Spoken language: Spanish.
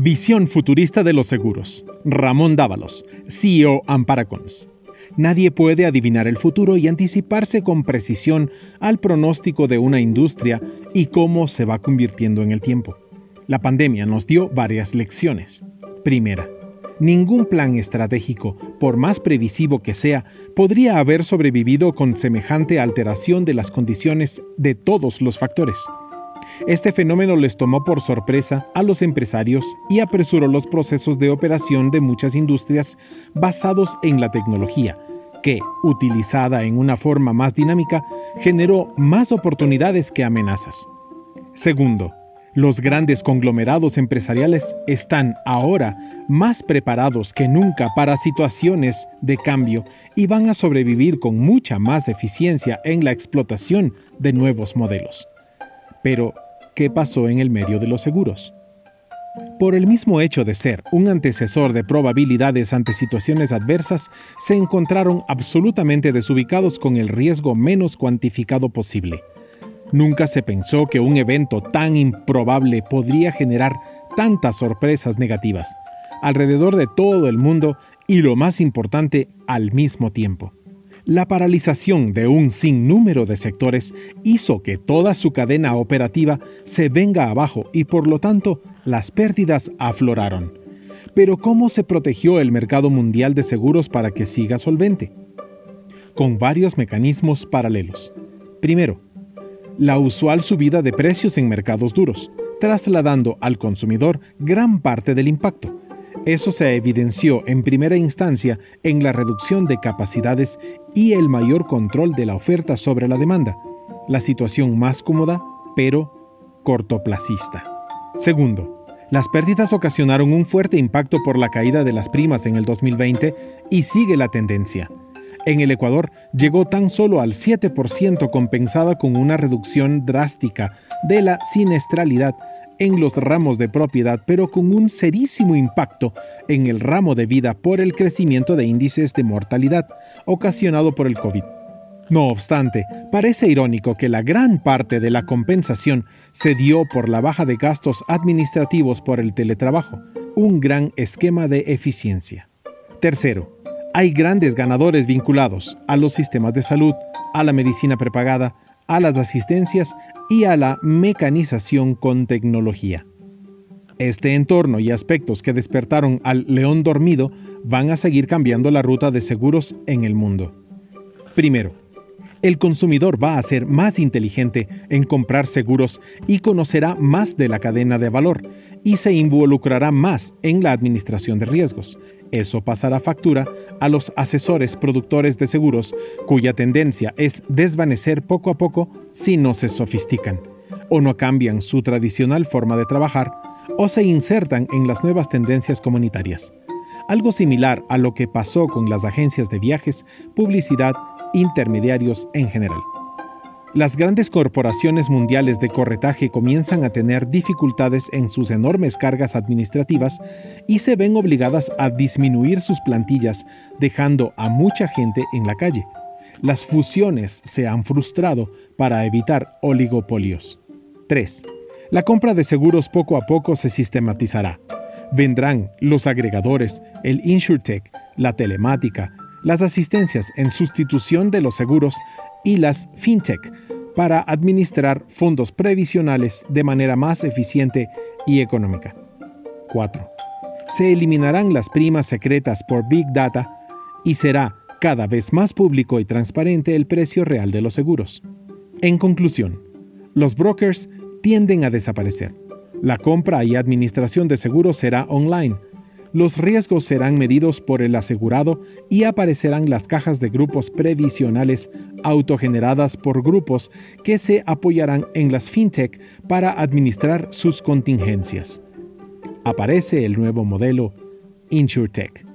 Visión futurista de los seguros. Ramón Dávalos, CEO Amparacons. Nadie puede adivinar el futuro y anticiparse con precisión al pronóstico de una industria y cómo se va convirtiendo en el tiempo. La pandemia nos dio varias lecciones. Primera, ningún plan estratégico, por más previsivo que sea, podría haber sobrevivido con semejante alteración de las condiciones de todos los factores. Este fenómeno les tomó por sorpresa a los empresarios y apresuró los procesos de operación de muchas industrias basados en la tecnología, que, utilizada en una forma más dinámica, generó más oportunidades que amenazas. Segundo, los grandes conglomerados empresariales están ahora más preparados que nunca para situaciones de cambio y van a sobrevivir con mucha más eficiencia en la explotación de nuevos modelos. Pero, ¿qué pasó en el medio de los seguros? Por el mismo hecho de ser un antecesor de probabilidades ante situaciones adversas, se encontraron absolutamente desubicados con el riesgo menos cuantificado posible. Nunca se pensó que un evento tan improbable podría generar tantas sorpresas negativas, alrededor de todo el mundo y lo más importante, al mismo tiempo. La paralización de un sinnúmero de sectores hizo que toda su cadena operativa se venga abajo y por lo tanto las pérdidas afloraron. Pero ¿cómo se protegió el mercado mundial de seguros para que siga solvente? Con varios mecanismos paralelos. Primero, la usual subida de precios en mercados duros, trasladando al consumidor gran parte del impacto eso se evidenció en primera instancia en la reducción de capacidades y el mayor control de la oferta sobre la demanda, la situación más cómoda, pero cortoplacista. Segundo, las pérdidas ocasionaron un fuerte impacto por la caída de las primas en el 2020 y sigue la tendencia. En el Ecuador llegó tan solo al 7% compensada con una reducción drástica de la siniestralidad en los ramos de propiedad, pero con un serísimo impacto en el ramo de vida por el crecimiento de índices de mortalidad ocasionado por el COVID. No obstante, parece irónico que la gran parte de la compensación se dio por la baja de gastos administrativos por el teletrabajo, un gran esquema de eficiencia. Tercero, hay grandes ganadores vinculados a los sistemas de salud, a la medicina prepagada, a las asistencias y a la mecanización con tecnología. Este entorno y aspectos que despertaron al león dormido van a seguir cambiando la ruta de seguros en el mundo. Primero, el consumidor va a ser más inteligente en comprar seguros y conocerá más de la cadena de valor y se involucrará más en la administración de riesgos. Eso pasará factura a los asesores productores de seguros cuya tendencia es desvanecer poco a poco si no se sofistican, o no cambian su tradicional forma de trabajar, o se insertan en las nuevas tendencias comunitarias. Algo similar a lo que pasó con las agencias de viajes, publicidad intermediarios en general. Las grandes corporaciones mundiales de corretaje comienzan a tener dificultades en sus enormes cargas administrativas y se ven obligadas a disminuir sus plantillas, dejando a mucha gente en la calle. Las fusiones se han frustrado para evitar oligopolios. 3. La compra de seguros poco a poco se sistematizará. Vendrán los agregadores, el InsurTech, la telemática, las asistencias en sustitución de los seguros y las fintech para administrar fondos previsionales de manera más eficiente y económica. 4. Se eliminarán las primas secretas por Big Data y será cada vez más público y transparente el precio real de los seguros. En conclusión, los brokers tienden a desaparecer. La compra y administración de seguros será online los riesgos serán medidos por el asegurado y aparecerán las cajas de grupos previsionales autogeneradas por grupos que se apoyarán en las fintech para administrar sus contingencias. Aparece el nuevo modelo InsurTech.